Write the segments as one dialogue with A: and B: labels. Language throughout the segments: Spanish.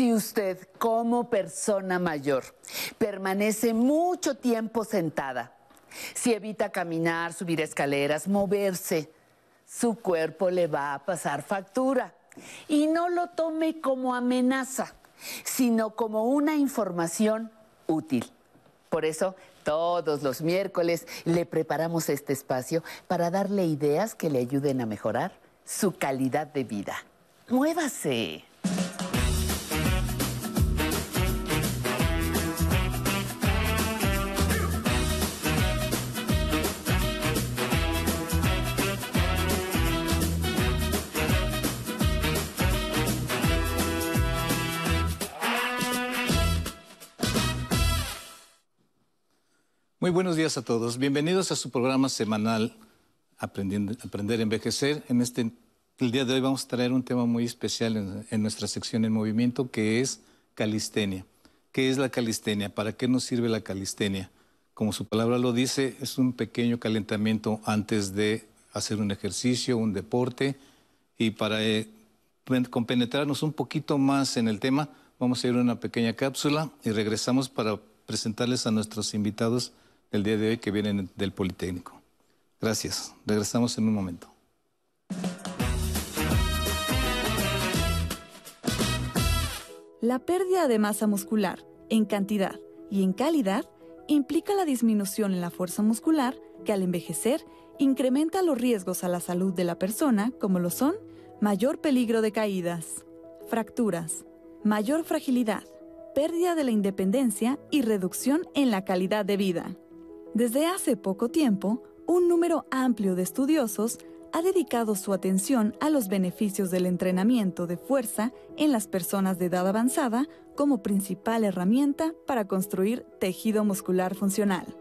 A: Si usted, como persona mayor, permanece mucho tiempo sentada, si evita caminar, subir escaleras, moverse, su cuerpo le va a pasar factura. Y no lo tome como amenaza, sino como una información útil. Por eso, todos los miércoles le preparamos este espacio para darle ideas que le ayuden a mejorar su calidad de vida. Muévase.
B: Muy buenos días a todos. Bienvenidos a su programa semanal Aprender a Envejecer. En este, día de hoy vamos a traer un tema muy especial en, en nuestra sección en movimiento que es calistenia. ¿Qué es la calistenia? ¿Para qué nos sirve la calistenia? Como su palabra lo dice, es un pequeño calentamiento antes de hacer un ejercicio, un deporte. Y para eh, compenetrarnos un poquito más en el tema, vamos a ir a una pequeña cápsula y regresamos para presentarles a nuestros invitados el día de hoy que vienen del Politécnico. Gracias. Regresamos en un momento.
C: La pérdida de masa muscular en cantidad y en calidad implica la disminución en la fuerza muscular que al envejecer incrementa los riesgos a la salud de la persona, como lo son mayor peligro de caídas, fracturas, mayor fragilidad, pérdida de la independencia y reducción en la calidad de vida. Desde hace poco tiempo, un número amplio de estudiosos ha dedicado su atención a los beneficios del entrenamiento de fuerza en las personas de edad avanzada como principal herramienta para construir tejido muscular funcional.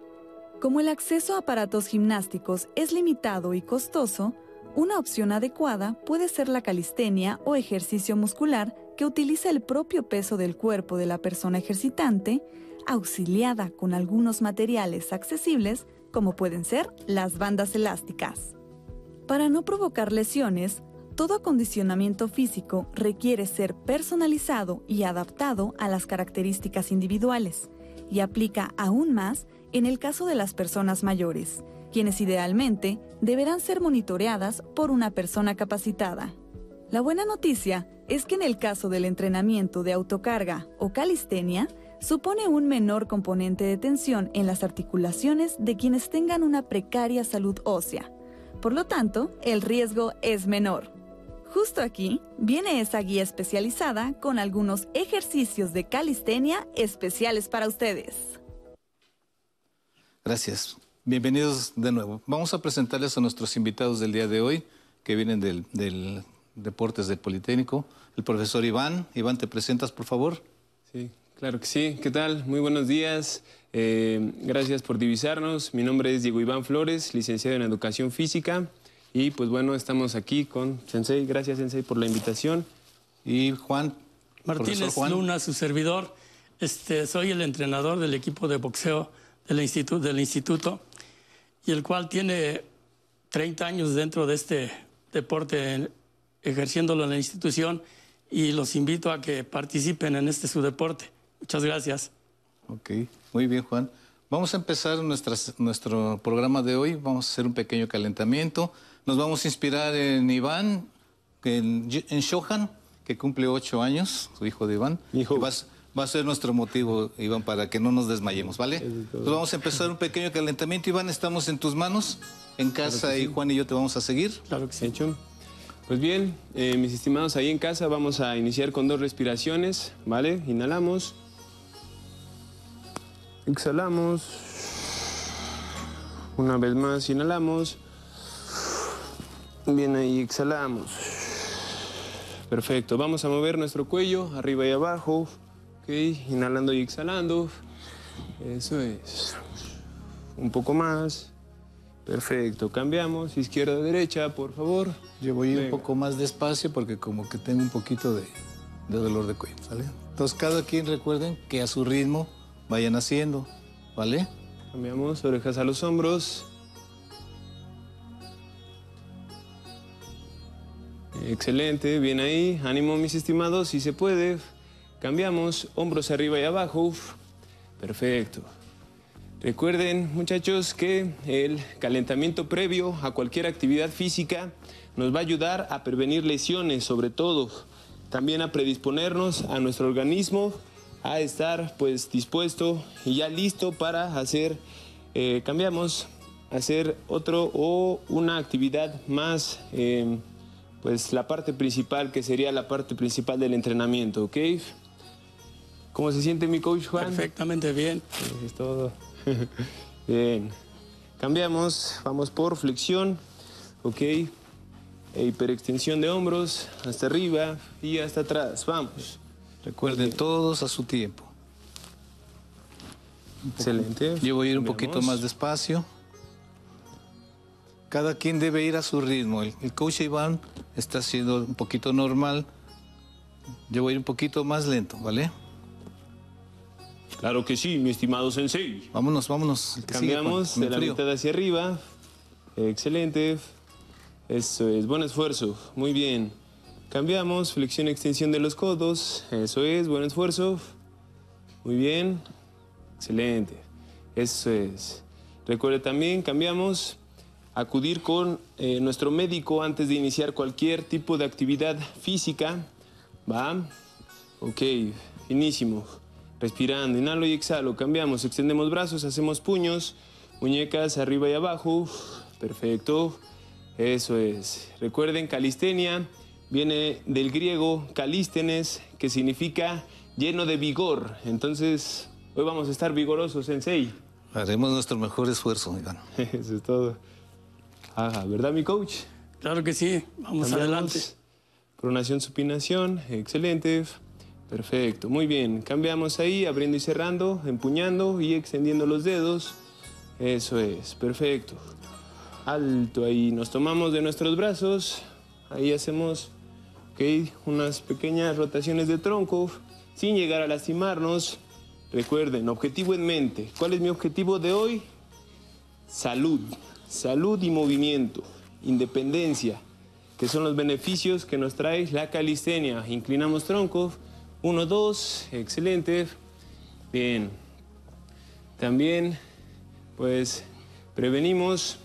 C: Como el acceso a aparatos gimnásticos es limitado y costoso, una opción adecuada puede ser la calistenia o ejercicio muscular que utiliza el propio peso del cuerpo de la persona ejercitante auxiliada con algunos materiales accesibles como pueden ser las bandas elásticas. Para no provocar lesiones, todo acondicionamiento físico requiere ser personalizado y adaptado a las características individuales, y aplica aún más en el caso de las personas mayores, quienes idealmente deberán ser monitoreadas por una persona capacitada. La buena noticia es que en el caso del entrenamiento de autocarga o calistenia, supone un menor componente de tensión en las articulaciones de quienes tengan una precaria salud ósea. Por lo tanto, el riesgo es menor. Justo aquí viene esa guía especializada con algunos ejercicios de calistenia especiales para ustedes.
B: Gracias. Bienvenidos de nuevo. Vamos a presentarles a nuestros invitados del día de hoy, que vienen del, del Deportes del Politécnico, el profesor Iván. Iván, ¿te presentas, por favor?
D: Sí, Claro que sí. ¿Qué tal? Muy buenos días. Eh, gracias por divisarnos. Mi nombre es Diego Iván Flores, licenciado en Educación Física. Y pues bueno, estamos aquí con Sensei. Gracias, Sensei, por la invitación.
B: Y Juan.
E: Martínez Luna, su servidor. Este, soy el entrenador del equipo de boxeo del instituto, del instituto y el cual tiene 30 años dentro de este deporte, ejerciéndolo en la institución y los invito a que participen en este su deporte. Muchas gracias.
B: Ok, muy bien, Juan. Vamos a empezar nuestro programa de hoy. Vamos a hacer un pequeño calentamiento. Nos vamos a inspirar en Iván, en, en Shohan, que cumple ocho años, su hijo de Iván. Hijo. Va, a ser nuestro motivo, Iván, para que no nos desmayemos, ¿vale? Entonces vamos a empezar un pequeño calentamiento. Iván, estamos en tus manos, en casa, y Juan y yo te vamos a seguir.
D: Claro que sí. Hecho. Pues bien, eh, mis estimados, ahí en casa vamos a iniciar con dos respiraciones, ¿vale? Inhalamos. Exhalamos. Una vez más, inhalamos. Bien, ahí exhalamos. Perfecto, vamos a mover nuestro cuello arriba y abajo. Ok, inhalando y exhalando. Eso es. Un poco más. Perfecto, cambiamos. Izquierda, derecha, por favor.
B: Yo voy un poco más despacio porque como que tengo un poquito de, de dolor de cuello, ¿sale? Entonces cada quien recuerden que a su ritmo vayan haciendo, ¿vale?
D: Cambiamos orejas a los hombros. Excelente, bien ahí. Ánimo, mis estimados, si se puede. Cambiamos, hombros arriba y abajo. Perfecto. Recuerden, muchachos, que el calentamiento previo a cualquier actividad física nos va a ayudar a prevenir lesiones, sobre todo. También a predisponernos a nuestro organismo a estar pues dispuesto y ya listo para hacer, eh, cambiamos, hacer otro o una actividad más, eh, pues la parte principal que sería la parte principal del entrenamiento, ¿ok? ¿Cómo se siente mi coach Juan?
E: Perfectamente bien.
D: Es todo. bien. Cambiamos, vamos por flexión, ok. E hiperextensión de hombros, hasta arriba y hasta atrás. Vamos.
B: Recuerden todos a su tiempo.
D: Excelente.
B: Yo voy a ir un poquito más despacio. Cada quien debe ir a su ritmo. El, el coach Iván está haciendo un poquito normal. Yo voy a ir un poquito más lento, ¿vale?
D: Claro que sí, mi estimado sensei.
B: Vámonos, vámonos. sigue con-
D: Cambiamos de la mitad hacia arriba. Excelente. Eso es, buen esfuerzo. Muy bien. Cambiamos, flexión, extensión de los codos. Eso es, buen esfuerzo. Muy bien. Excelente. Eso es. Recuerde también, cambiamos, acudir con eh, nuestro médico antes de iniciar cualquier tipo de actividad física. ¿Va? Ok, finísimo. Respirando, inhalo y exhalo. Cambiamos, extendemos brazos, hacemos puños, muñecas arriba y abajo. Perfecto. Eso es. Recuerden, calistenia viene del griego calístenes, que significa lleno de vigor. Entonces, hoy vamos a estar vigorosos, sensei.
B: Haremos nuestro mejor esfuerzo, Iván.
D: Eso es todo. Ajá, ¿verdad, mi coach?
E: Claro que sí. Vamos
D: Cambiamos.
E: adelante.
D: Pronación, supinación. Excelente. Perfecto. Muy bien. Cambiamos ahí, abriendo y cerrando, empuñando y extendiendo los dedos. Eso es. Perfecto. Alto ahí. Nos tomamos de nuestros brazos. Ahí hacemos unas pequeñas rotaciones de tronco sin llegar a lastimarnos. Recuerden, objetivo en mente. ¿Cuál es mi objetivo de hoy? Salud. Salud y movimiento. Independencia que son los beneficios que nos trae la calistenia. Inclinamos tronco, uno, dos, excelente. Bien. También, pues, prevenimos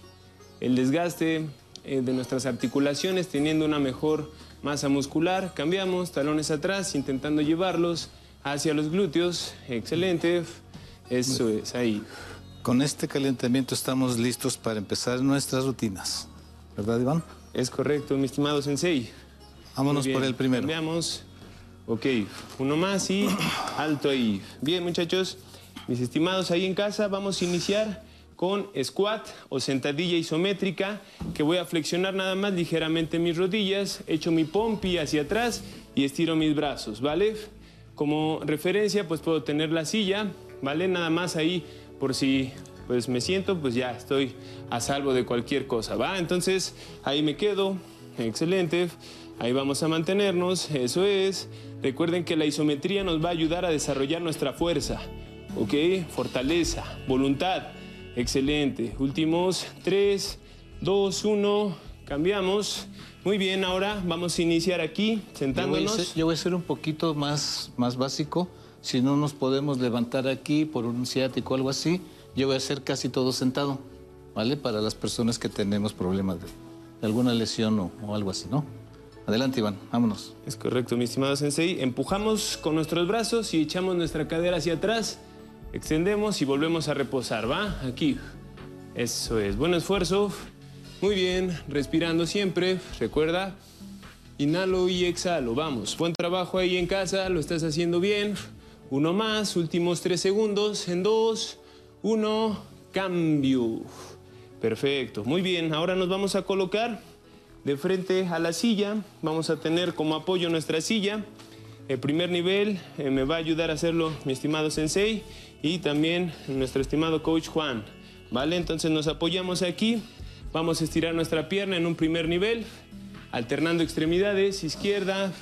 D: el desgaste eh, de nuestras articulaciones teniendo una mejor masa muscular. Cambiamos, talones atrás, intentando llevarlos hacia los glúteos. Excelente. Eso es, ahí.
B: Con este calentamiento estamos listos para empezar nuestras rutinas. ¿Verdad, Iván?
D: Es correcto, mi estimado sensei.
B: Vámonos por el primero.
D: Cambiamos. Ok, uno más y alto ahí. Bien, muchachos, mis estimados ahí en casa, vamos a iniciar con squat o sentadilla isométrica, que voy a flexionar nada más ligeramente mis rodillas, echo mi pompi hacia atrás y estiro mis brazos, ¿vale? Como referencia, pues puedo tener la silla, ¿vale? Nada más ahí por si pues me siento, pues ya estoy a salvo de cualquier cosa, ¿va? Entonces, ahí me quedo, excelente. Ahí vamos a mantenernos, eso es. Recuerden que la isometría nos va a ayudar a desarrollar nuestra fuerza, ¿ok? Fortaleza, voluntad, excelente. Últimos, 3, 2, 1, cambiamos. Muy bien, ahora vamos a iniciar aquí,
B: Yo voy, a
D: sentándonos.
B: ser, yo voy a ser un poquito más, más básico. Si no nos podemos levantar aquí por un ciático o algo así, yo voy a hacer casi todo sentado, ¿vale? Para las personas que tenemos problemas de, de alguna lesión o, o algo así, ¿no? Adelante, Iván, vámonos.
D: Es correcto, mi estimado sensei. Empujamos con nuestros brazos y echamos nuestra cadera hacia atrás. Extendemos y volvemos a reposar, ¿va? Aquí. Eso es. Buen esfuerzo. Muy bien. Respirando siempre. Recuerda. Inhalo y exhalo. Vamos. Buen trabajo ahí en casa. Lo estás haciendo bien. Uno más. Últimos tres segundos. En dos. Uno. Cambio. Perfecto. Muy bien. Ahora nos vamos a colocar de frente a la silla. Vamos a tener como apoyo nuestra silla. El primer nivel eh, me va a ayudar a hacerlo mi estimado sensei y también nuestro estimado coach Juan. ¿Vale? Entonces nos apoyamos aquí. Vamos a estirar nuestra pierna en un primer nivel, alternando extremidades, izquierda,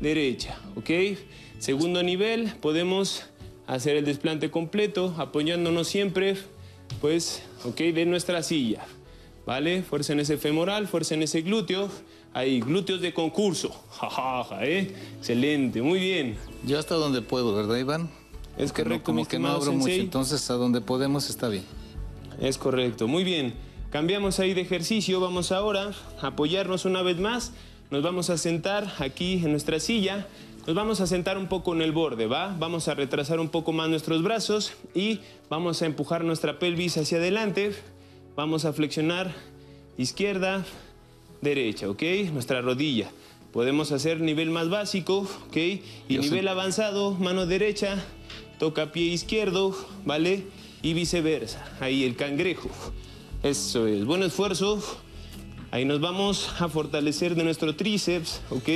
D: derecha. ¿Ok? Segundo nivel, podemos hacer el desplante completo, apoyándonos siempre, pues, ¿ok? De nuestra silla. ¿Vale? Fuerza en ese femoral, fuerza en ese glúteo. Ahí, glúteos de concurso. Jajaja, ¿eh? Excelente, muy bien.
B: Yo hasta donde puedo, ¿verdad, Iván?
D: Es correcto,
B: como
D: mi
B: que no abro mucho, entonces a donde podemos está bien.
D: Es correcto, muy bien. Cambiamos ahí de ejercicio, vamos ahora a apoyarnos una vez más. Nos vamos a sentar aquí en nuestra silla. Nos vamos a sentar un poco en el borde, ¿va? Vamos a retrasar un poco más nuestros brazos y vamos a empujar nuestra pelvis hacia adelante. Vamos a flexionar izquierda, derecha, ¿ok? Nuestra rodilla. Podemos hacer nivel más básico, ¿ok? Y
B: Yo sé.
D: nivel avanzado, mano derecha, toca pie izquierdo, ¿vale? Y viceversa. Ahí el cangrejo. Eso es. Buen esfuerzo. Ahí nos vamos a fortalecer de nuestro tríceps, ¿ok?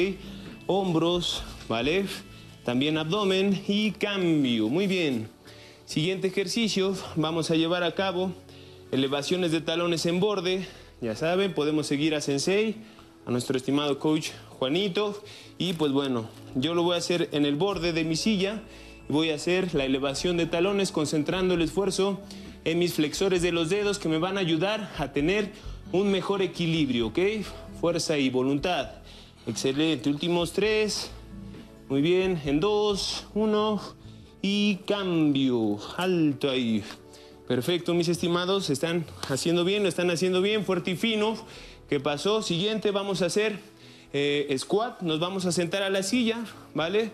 D: Hombros, ¿vale? También abdomen y cambio. Muy bien. Siguiente ejercicio, vamos a llevar a cabo elevaciones de talones en borde. Ya saben, podemos seguir a Sensei, a nuestro estimado coach Juanito. Y pues bueno, yo lo voy a hacer en el borde de mi silla. Voy a hacer la elevación de talones concentrando el esfuerzo en mis flexores de los dedos que me van a ayudar a tener un mejor equilibrio, ¿ok? Fuerza y voluntad. Excelente. Últimos tres. Muy bien. En dos, uno. Y cambio. Alto ahí. Perfecto, mis estimados. Están haciendo bien, lo están haciendo bien. Fuerte y fino. ¿Qué pasó? Siguiente, vamos a hacer eh, squat. Nos vamos a sentar a la silla, ¿vale?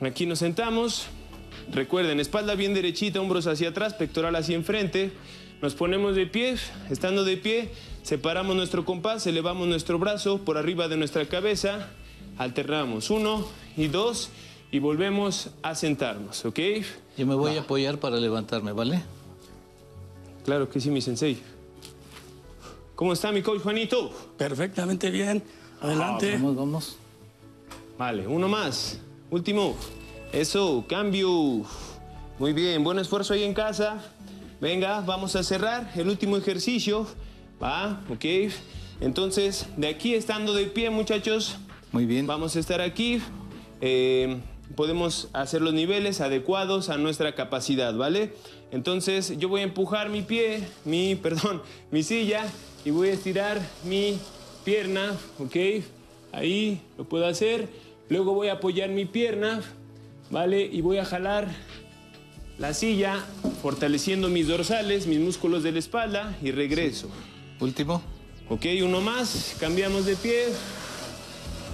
D: Aquí nos sentamos. Recuerden, espalda bien derechita, hombros hacia atrás, pectoral hacia enfrente. Nos ponemos de pie, estando de pie, separamos nuestro compás, elevamos nuestro brazo por arriba de nuestra cabeza, alternamos uno y dos y volvemos a sentarnos, ¿ok?
B: Yo me voy a apoyar para levantarme, ¿vale?
D: Claro que sí, mi sensei. ¿Cómo está mi coach Juanito?
E: Perfectamente bien. Adelante.
B: Vamos, vamos.
D: Vale, uno más. Último. Eso, cambio. Muy bien, buen esfuerzo ahí en casa. Venga, vamos a cerrar el último ejercicio. Va, ok. Entonces, de aquí estando de pie, muchachos,
B: Muy bien.
D: vamos a estar aquí. Eh, podemos hacer los niveles adecuados a nuestra capacidad, ¿vale? Entonces, yo voy a empujar mi pie, mi, perdón, mi silla y voy a estirar mi pierna, ¿ok? Ahí lo puedo hacer. Luego voy a apoyar mi pierna, ¿vale? Y voy a jalar la silla, fortaleciendo mis dorsales, mis músculos de la espalda y regreso.
B: Último.
D: Ok, uno más, cambiamos de pie.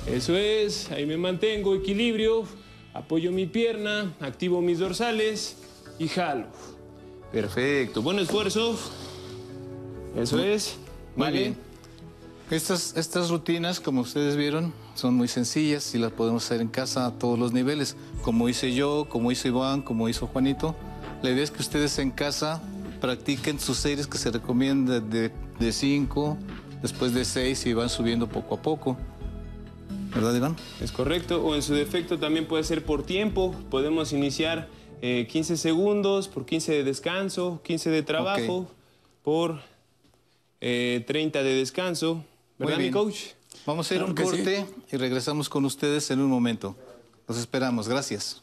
D: Eso es, ahí me mantengo, equilibrio, apoyo mi pierna, activo mis dorsales y jalo. Perfecto, buen esfuerzo. Eso es,
B: Muy
D: ¿vale?
B: bien. Estas, estas rutinas, como ustedes vieron, son muy sencillas y las podemos hacer en casa a todos los niveles. Como hice yo, como hizo Iván, como hizo Juanito. La idea es que ustedes en casa practiquen sus series que se recomiendan de, de cinco, después de seis y van subiendo poco a poco. ¿Verdad, Iván?
D: Es correcto, o en su defecto también puede ser por tiempo. Podemos iniciar eh, 15 segundos por 15 de descanso, 15 de trabajo por eh, 30 de descanso. ¿Verdad, mi coach?
B: Vamos a ir a un
E: sí.
B: corte y regresamos con ustedes en un momento. Los esperamos. Gracias.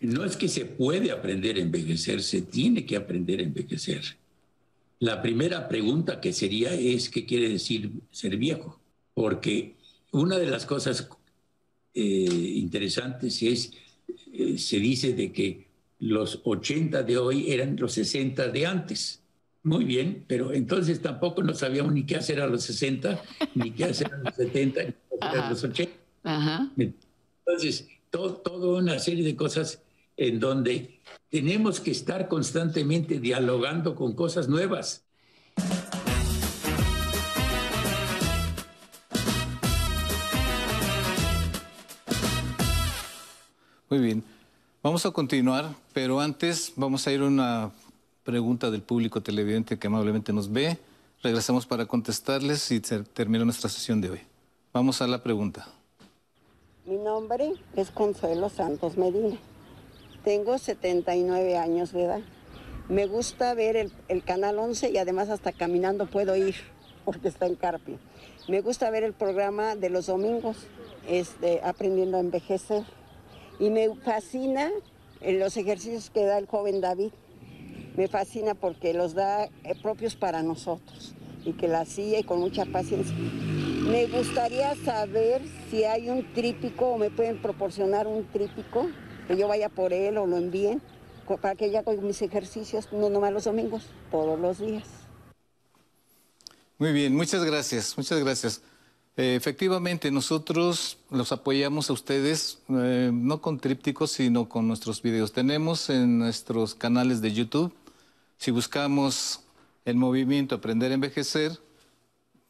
F: No es que se puede aprender a envejecer, se tiene que aprender a envejecer. La primera pregunta que sería es, ¿qué quiere decir ser viejo? Porque una de las cosas eh, interesantes es, eh, se dice de que los 80 de hoy eran los 60 de antes. Muy bien, pero entonces tampoco no sabíamos ni qué hacer a los 60, ni qué hacer a los 70, ni qué hacer a los 80.
A: Ajá.
F: Entonces, todo, toda una serie de cosas en donde tenemos que estar constantemente dialogando con cosas nuevas.
B: Muy bien. Vamos a continuar, pero antes vamos a ir a una pregunta del público televidente que amablemente nos ve. Regresamos para contestarles y termina nuestra sesión de hoy. Vamos a la pregunta.
G: Mi nombre es Consuelo Santos Medina. Tengo 79 años de edad. Me gusta ver el, el Canal 11 y además hasta caminando puedo ir porque está en Carpio. Me gusta ver el programa de los domingos, este, Aprendiendo a Envejecer. Y me fascina eh, los ejercicios que da el joven David. Me fascina porque los da eh, propios para nosotros y que la sigue con mucha paciencia. Me gustaría saber si hay un trípico o me pueden proporcionar un trípico, que yo vaya por él o lo envíen, para que ya con mis ejercicios, no nomás los domingos, todos los días.
B: Muy bien, muchas gracias, muchas gracias. Eh, efectivamente, nosotros los apoyamos a ustedes, eh, no con trípticos, sino con nuestros videos. Tenemos en nuestros canales de YouTube, si buscamos el movimiento Aprender a Envejecer,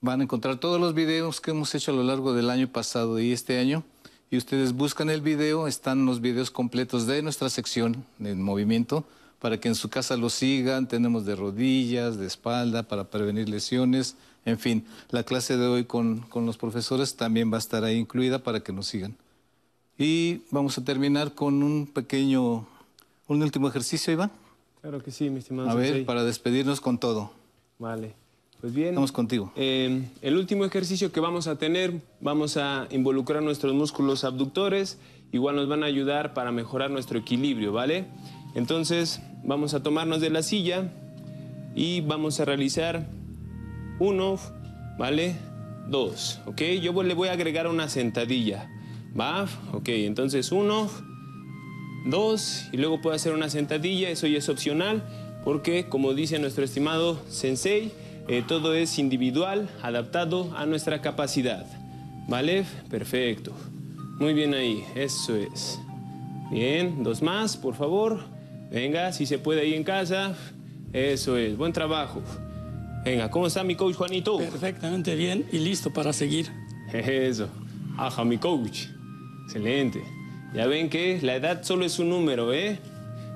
B: van a encontrar todos los videos que hemos hecho a lo largo del año pasado y este año. Y ustedes buscan el video, están los videos completos de nuestra sección de movimiento para que en su casa lo sigan. Tenemos de rodillas, de espalda, para prevenir lesiones en fin, la clase de hoy con, los profesores también va a estar ahí incluida para que nos sigan. Y vamos a terminar con un pequeño, un último ejercicio, Iván.
D: Claro que sí, mi estimado.
B: A ver, para despedirnos con todo.
D: Vale. Pues bien.
B: Vamos contigo.
D: Eh, el último ejercicio que vamos a tener, vamos a involucrar nuestros músculos abductores. Igual nos van a ayudar para mejorar nuestro equilibrio, ¿vale? Entonces, vamos a tomarnos de la silla y vamos a realizar uno, ¿vale? Dos, ¿ok? Yo le voy a agregar una sentadilla, ¿va? Ok, entonces uno, dos, y luego puedo hacer una sentadilla, eso ya es opcional, porque como dice nuestro estimado sensei, eh, todo es individual, adaptado a nuestra capacidad, ¿vale? Perfecto. Muy bien ahí, eso es. Bien, dos más, por favor. Venga, si se puede ahí en casa. Eso es, buen trabajo. Venga, ¿cómo está mi coach Juanito?
E: Perfectamente bien y listo para seguir.
D: Eso. Aja, mi coach. Excelente. Ya ven que la edad solo es un número, ¿eh?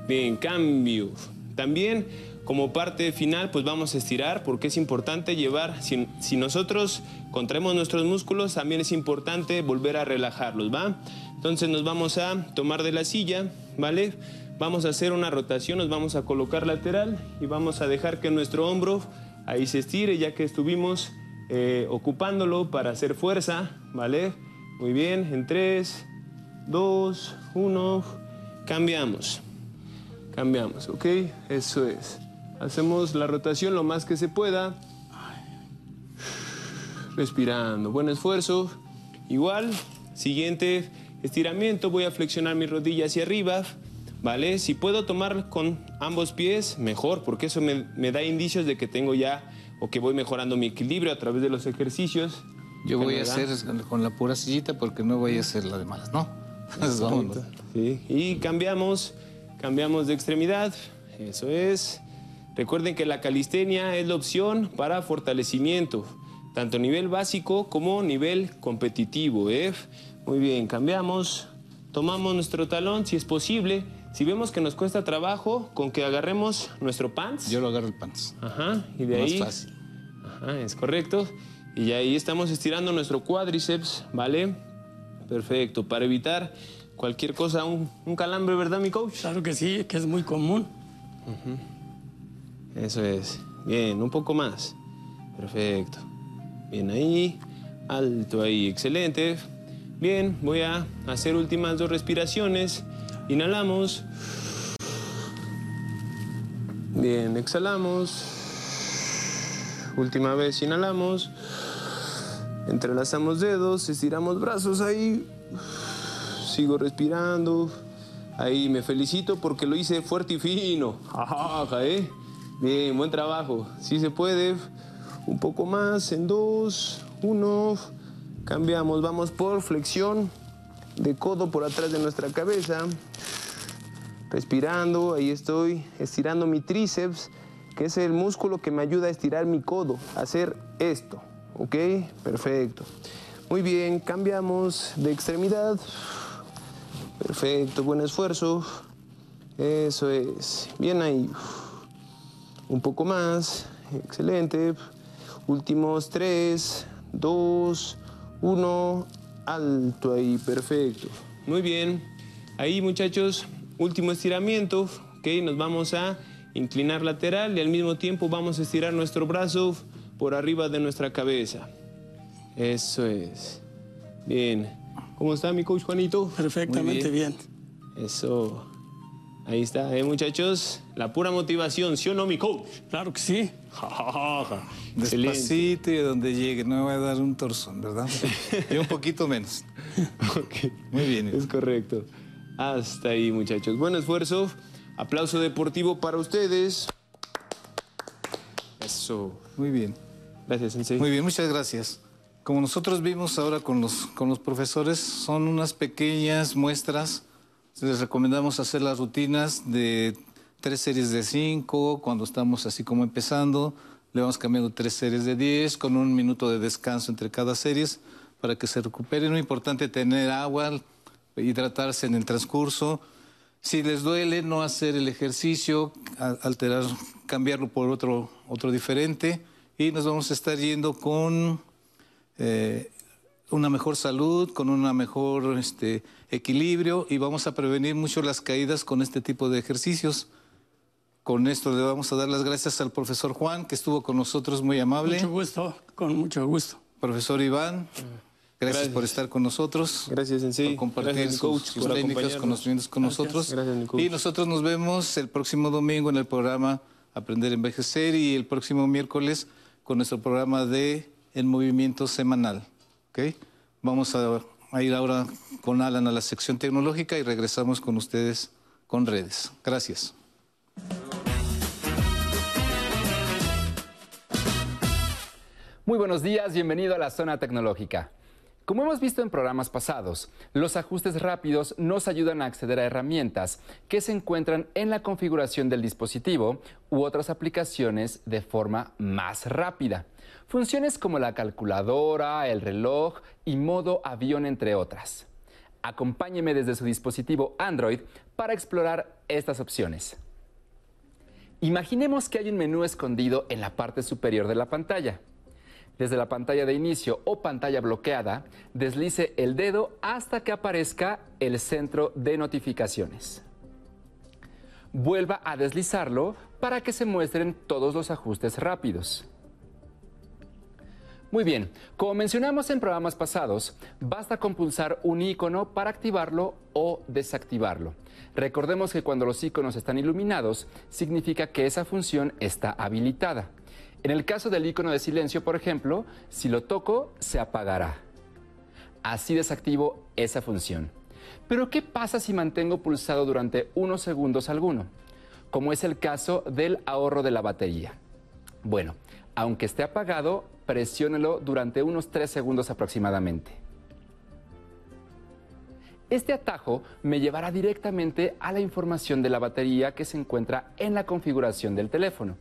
D: Bien, cambio. También, como parte final, pues vamos a estirar porque es importante llevar, si, si nosotros contraemos nuestros músculos, también es importante volver a relajarlos, ¿va? Entonces nos vamos a tomar de la silla, ¿vale? Vamos a hacer una rotación, nos vamos a colocar lateral y vamos a dejar que nuestro hombro ahí se estire ya que estuvimos eh, ocupándolo para hacer fuerza, ¿vale? Muy bien, en 3, 2, 1, cambiamos. Cambiamos, ¿ok? Eso es. Hacemos la rotación lo más que se pueda. Respirando, buen esfuerzo. Igual, siguiente estiramiento, voy a flexionar mi rodilla hacia arriba. ¿Vale? Si puedo tomar con ambos pies, mejor, porque eso me, da indicios de que tengo ya o que voy mejorando mi equilibrio a través de los ejercicios.
B: Yo voy a hacer con la pura sillita porque no voy a hacer la de malas, ¿no?
D: Vámonos. Sí. Y cambiamos, cambiamos de extremidad, eso es. Recuerden que la calistenia es la opción para fortalecimiento, tanto nivel básico como nivel competitivo. ¿eh? Muy bien, cambiamos, tomamos nuestro talón si es posible, si vemos que nos cuesta trabajo, con que agarremos nuestro pants.
B: Yo lo agarro el pants.
D: Ajá, y de ahí. Más fácil. Ajá, es correcto. Y ahí estamos estirando nuestro cuádriceps, ¿vale? Perfecto, para evitar cualquier cosa, un, calambre, ¿verdad, mi coach?
E: Claro que sí, que es muy común.
D: Eso es. Bien, un poco más. Perfecto. Bien ahí, alto ahí, excelente. Bien, voy a hacer últimas dos respiraciones. Inhalamos. Bien, exhalamos. Última vez inhalamos. Entrelazamos dedos, estiramos brazos ahí. Sigo respirando. Ahí me felicito porque lo hice fuerte y fino. Ajá, ¿eh? Bien, buen trabajo. Si se puede. Un poco más en dos, uno. Cambiamos, vamos por flexión de codo por atrás de nuestra cabeza. Respirando, ahí estoy, estirando mi tríceps, que es el músculo que me ayuda a estirar mi codo, hacer esto. ¿Ok? Perfecto. Muy bien, cambiamos de extremidad. Perfecto, buen esfuerzo. Eso es. Bien ahí. Un poco más. Excelente. Últimos tres, dos, uno alto ahí, perfecto. Muy bien. Ahí, muchachos, último estiramiento, ok, nos vamos a inclinar lateral y al mismo tiempo vamos a estirar nuestro brazo por arriba de nuestra cabeza. Eso es. Bien. ¿Cómo está mi coach Juanito?
E: Perfectamente bien.
D: Eso. Ahí está, ¿eh, muchachos? La pura motivación, ¿sí o no, mi coach?
E: Claro que sí.
B: Despacito y donde llegue, no me voy a dar un torzón, ¿verdad? y un poquito menos. Muy bien.
D: Es correcto. Hasta ahí, muchachos. Buen esfuerzo. Aplauso deportivo para ustedes. Eso.
B: Muy bien.
D: Gracias, Sensei.
B: Muy bien, muchas gracias. Como nosotros vimos ahora con los, con los profesores, son unas pequeñas muestras. Les recomendamos hacer las rutinas de tres series de cinco, cuando estamos así como empezando. Le vamos cambiando tres series de diez, con un minuto de descanso entre cada serie para que se recupere. Muy importante tener agua, hidratarse en el transcurso. Si les duele, no hacer el ejercicio, alterar, cambiarlo por otro, otro diferente. Y nos vamos a estar yendo con eh, una mejor salud, con un mejor este, equilibrio y vamos a prevenir mucho las caídas con este tipo de ejercicios. Con esto le vamos a dar las gracias al profesor Juan, que estuvo con nosotros muy amable.
E: Mucho gusto, con mucho gusto.
B: Profesor Iván, gracias, por estar con nosotros.
D: Gracias, en sí.
B: Por compartir sus, técnicas, conocimientos con nosotros. y nosotros nos vemos el próximo domingo en el programa Aprender a Envejecer y el próximo miércoles con nuestro programa de En Movimiento Semanal. ¿Okay? Vamos a, a ir ahora con Alan a la sección tecnológica y regresamos con ustedes con redes. Gracias.
H: Muy buenos días, bienvenido a la zona tecnológica. Como hemos visto en programas pasados, los ajustes rápidos nos ayudan a acceder a herramientas que se encuentran en la configuración del dispositivo u otras aplicaciones de forma más rápida. Funciones como la calculadora, el reloj y modo avión, entre otras. Acompáñeme desde su dispositivo Android para explorar estas opciones. Imaginemos que hay un menú escondido en la parte superior de la pantalla. Desde la pantalla de inicio o pantalla bloqueada, deslice el dedo hasta que aparezca el centro de notificaciones. Vuelva a deslizarlo para que se muestren todos los ajustes rápidos. Muy bien, como mencionamos en programas pasados, basta con pulsar un icono para activarlo o desactivarlo. Recordemos que cuando los iconos están iluminados, significa que esa función está habilitada. En el caso del icono de silencio, por ejemplo, si lo toco, se apagará. Así desactivo esa función. Pero ¿qué pasa si mantengo pulsado durante unos segundos alguno? Como es el caso del ahorro de la batería. Bueno, aunque esté apagado, presiónelo durante unos 3 segundos aproximadamente. Este atajo me llevará directamente a la información de la batería que se encuentra en la configuración del teléfono.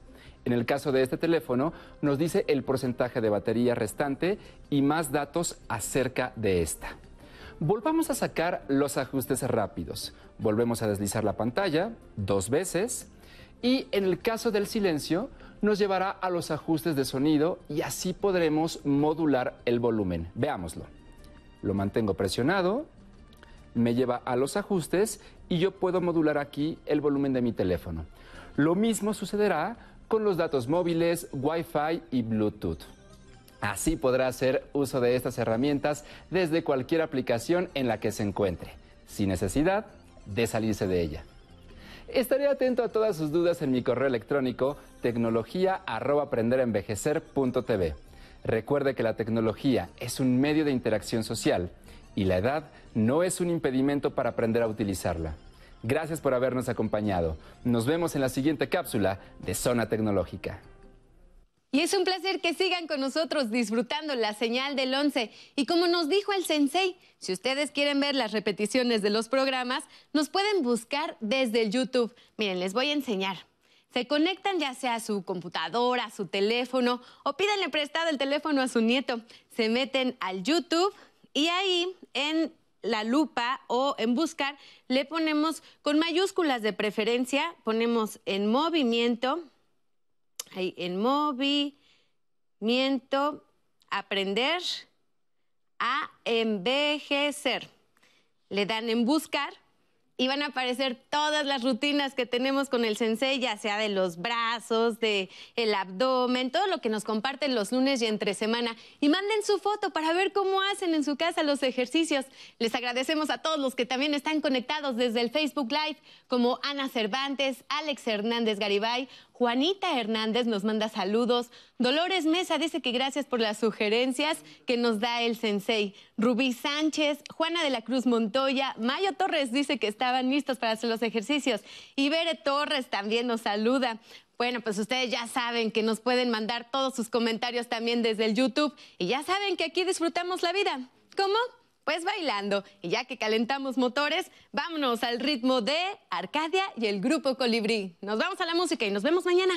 H: En el caso de este teléfono, nos dice el porcentaje de batería restante y más datos acerca de esta. Volvamos a sacar los ajustes rápidos. Volvemos a deslizar la pantalla dos veces y en el caso del silencio nos llevará a los ajustes de sonido y así podremos modular el volumen. Veámoslo. Lo mantengo presionado, me lleva a los ajustes y yo puedo modular aquí el volumen de mi teléfono. Lo mismo sucederá con los datos móviles, Wi-Fi y Bluetooth. Así podrá hacer uso de estas herramientas desde cualquier aplicación en la que se encuentre, sin necesidad de salirse de ella. Estaré atento a todas sus dudas en mi correo electrónico tecnología@aprenderenvejecer.tv. Recuerde que la tecnología es un medio de interacción social y la edad no es un impedimento para aprender a utilizarla. Gracias por habernos acompañado. Nos vemos en la siguiente cápsula de Zona Tecnológica.
I: Y es un placer que sigan con nosotros disfrutando la señal del 11. Y como nos dijo el sensei, si ustedes quieren ver las repeticiones de los programas, nos pueden buscar desde el YouTube. Miren, les voy a enseñar. Se conectan ya sea a su computadora, a su teléfono o pídanle prestado el teléfono a su nieto. Se meten al YouTube y ahí en la lupa o en buscar, le ponemos con mayúsculas de preferencia, ponemos en movimiento, ahí en movimiento, aprender a envejecer. Le dan en buscar y van a aparecer todas las rutinas que tenemos con el sensei, ya sea de los brazos, de el abdomen, todo lo que nos comparten los lunes y entre semana. Y manden su foto para ver cómo hacen en su casa los ejercicios. Les agradecemos a todos los que también están conectados desde el Facebook Live, como Ana Cervantes, Alex Hernández Garibay, Juanita Hernández nos manda saludos. Dolores Mesa dice que gracias por las sugerencias que nos da el sensei. Rubí Sánchez, Juana de la Cruz Montoya, Mayo Torres dice que estaban listos para hacer los ejercicios. Y Torres también nos saluda. Bueno, pues ustedes ya saben que nos pueden mandar todos sus comentarios también desde el YouTube. Y ya saben que aquí disfrutamos la vida. ¿Cómo? Pues bailando. Y ya que calentamos motores, vámonos al ritmo de Arcadia y el grupo Colibrí. Nos vamos a la música y nos vemos mañana.